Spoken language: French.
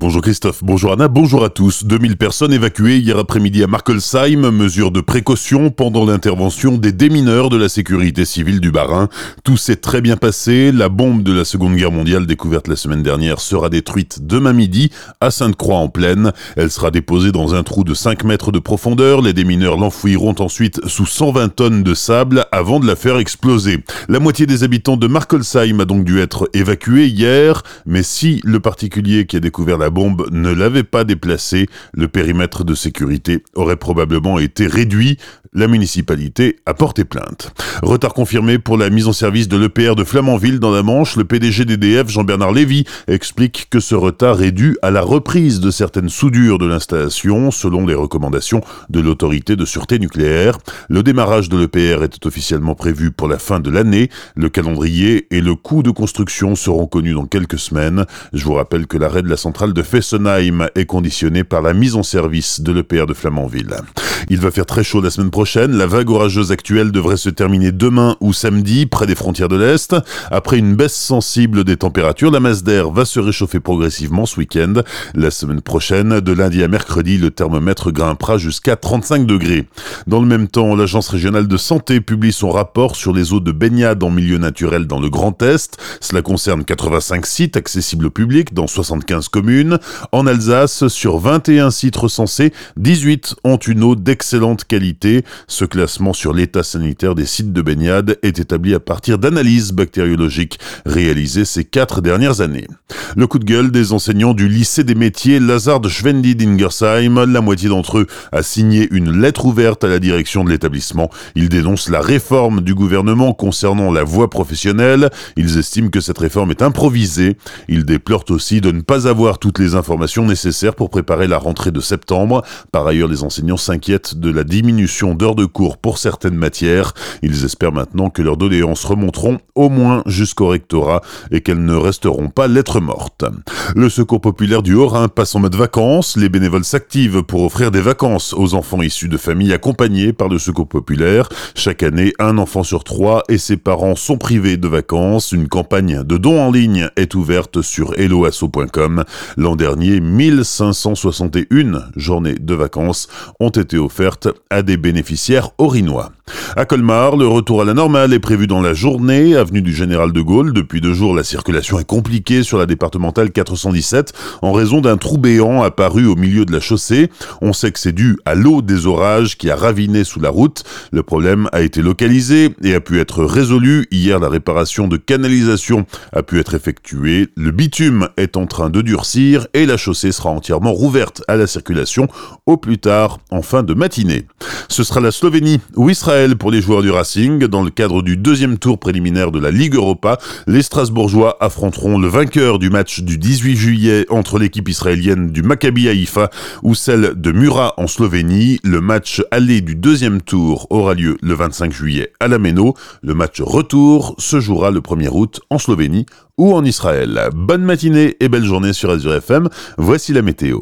Bonjour Christophe, bonjour Anna, bonjour à tous. 2000 personnes évacuées hier après-midi à Markelsheim, mesure de précaution pendant l'intervention des démineurs de la sécurité civile du Bas-Rhin. Tout s'est très bien passé. La bombe de la Seconde Guerre mondiale découverte la semaine dernière sera détruite demain midi à Sainte-Croix en plaine. Elle sera déposée dans un trou de 5 mètres de profondeur. Les démineurs l'enfouiront ensuite sous 120 tonnes de sable avant de la faire exploser. La moitié des habitants de Markelsheim a donc dû être évacués hier, mais si le particulier qui a découvert la bombe ne l'avait pas déplacé, le périmètre de sécurité aurait probablement été réduit. La municipalité a porté plainte. Retard confirmé pour la mise en service de l'EPR de Flamanville dans la Manche. Le PDG d'EDF, Jean-Bernard Lévy, explique que ce retard est dû à la reprise de certaines soudures de l'installation, selon les recommandations de l'autorité de sûreté nucléaire. Le démarrage de l'EPR était officiellement prévu pour la fin de l'année. Le calendrier et le coût de construction seront connus dans quelques semaines. Je vous rappelle que l'arrêt de la centrale de Fessenheim est conditionné par la mise en service de l'EPR de Flamanville. Il va faire très chaud la semaine prochaine. La vague orageuse actuelle devrait se terminer demain ou samedi, près des frontières de l'Est. Après une baisse sensible des températures, la masse d'air va se réchauffer progressivement ce week-end. La semaine prochaine, de lundi à mercredi, le thermomètre grimpera jusqu'à 35 degrés. Dans le même temps, l'Agence régionale de santé publie son rapport sur les eaux de baignade en milieu naturel dans le Grand Est. Cela concerne 85 sites accessibles au public dans 75 communes. En Alsace, sur 21 sites recensés, 18 ont une eau d'excellente qualité. Ce classement sur l'état sanitaire des sites de baignade est établi à partir d'analyses bactériologiques réalisées ces quatre dernières années. Le coup de gueule des enseignants du lycée des métiers Lazard Schwendi d'Ingersheim, la moitié d'entre eux a signé une lettre ouverte à la direction de l'établissement. Ils dénoncent la réforme du gouvernement concernant la voie professionnelle. Ils estiment que cette réforme est improvisée. Ils déplorent aussi de ne pas avoir toutes les informations nécessaires pour préparer la rentrée de septembre. Par ailleurs, les enseignants s'inquiètent de la diminution d'heures de cours pour certaines matières. Ils espèrent maintenant que leurs doléances remonteront au moins jusqu'au rectorat et qu'elles ne resteront pas lettres mortes. Le Secours populaire du Haut-Rhin passe en mode vacances. Les bénévoles s'activent pour offrir des vacances aux enfants issus de familles accompagnées par le Secours populaire. Chaque année, un enfant sur trois et ses parents sont privés de vacances. Une campagne de dons en ligne est ouverte sur helloasso.com. L'an dernier, 1561 journées de vacances ont été offertes offerte à des bénéficiaires orinois. À Colmar, le retour à la normale est prévu dans la journée, avenue du Général de Gaulle. Depuis deux jours, la circulation est compliquée sur la départementale 417 en raison d'un trou béant apparu au milieu de la chaussée. On sait que c'est dû à l'eau des orages qui a raviné sous la route. Le problème a été localisé et a pu être résolu. Hier, la réparation de canalisation a pu être effectuée. Le bitume est en train de durcir et la chaussée sera entièrement rouverte à la circulation au plus tard en fin de Ce sera la Slovénie ou Israël pour les joueurs du Racing. Dans le cadre du deuxième tour préliminaire de la Ligue Europa, les Strasbourgeois affronteront le vainqueur du match du 18 juillet entre l'équipe israélienne du Maccabi Haïfa ou celle de Murat en Slovénie. Le match aller du deuxième tour aura lieu le 25 juillet à la Méno. Le match retour se jouera le 1er août en Slovénie ou en Israël. Bonne matinée et belle journée sur Azure FM. Voici la météo.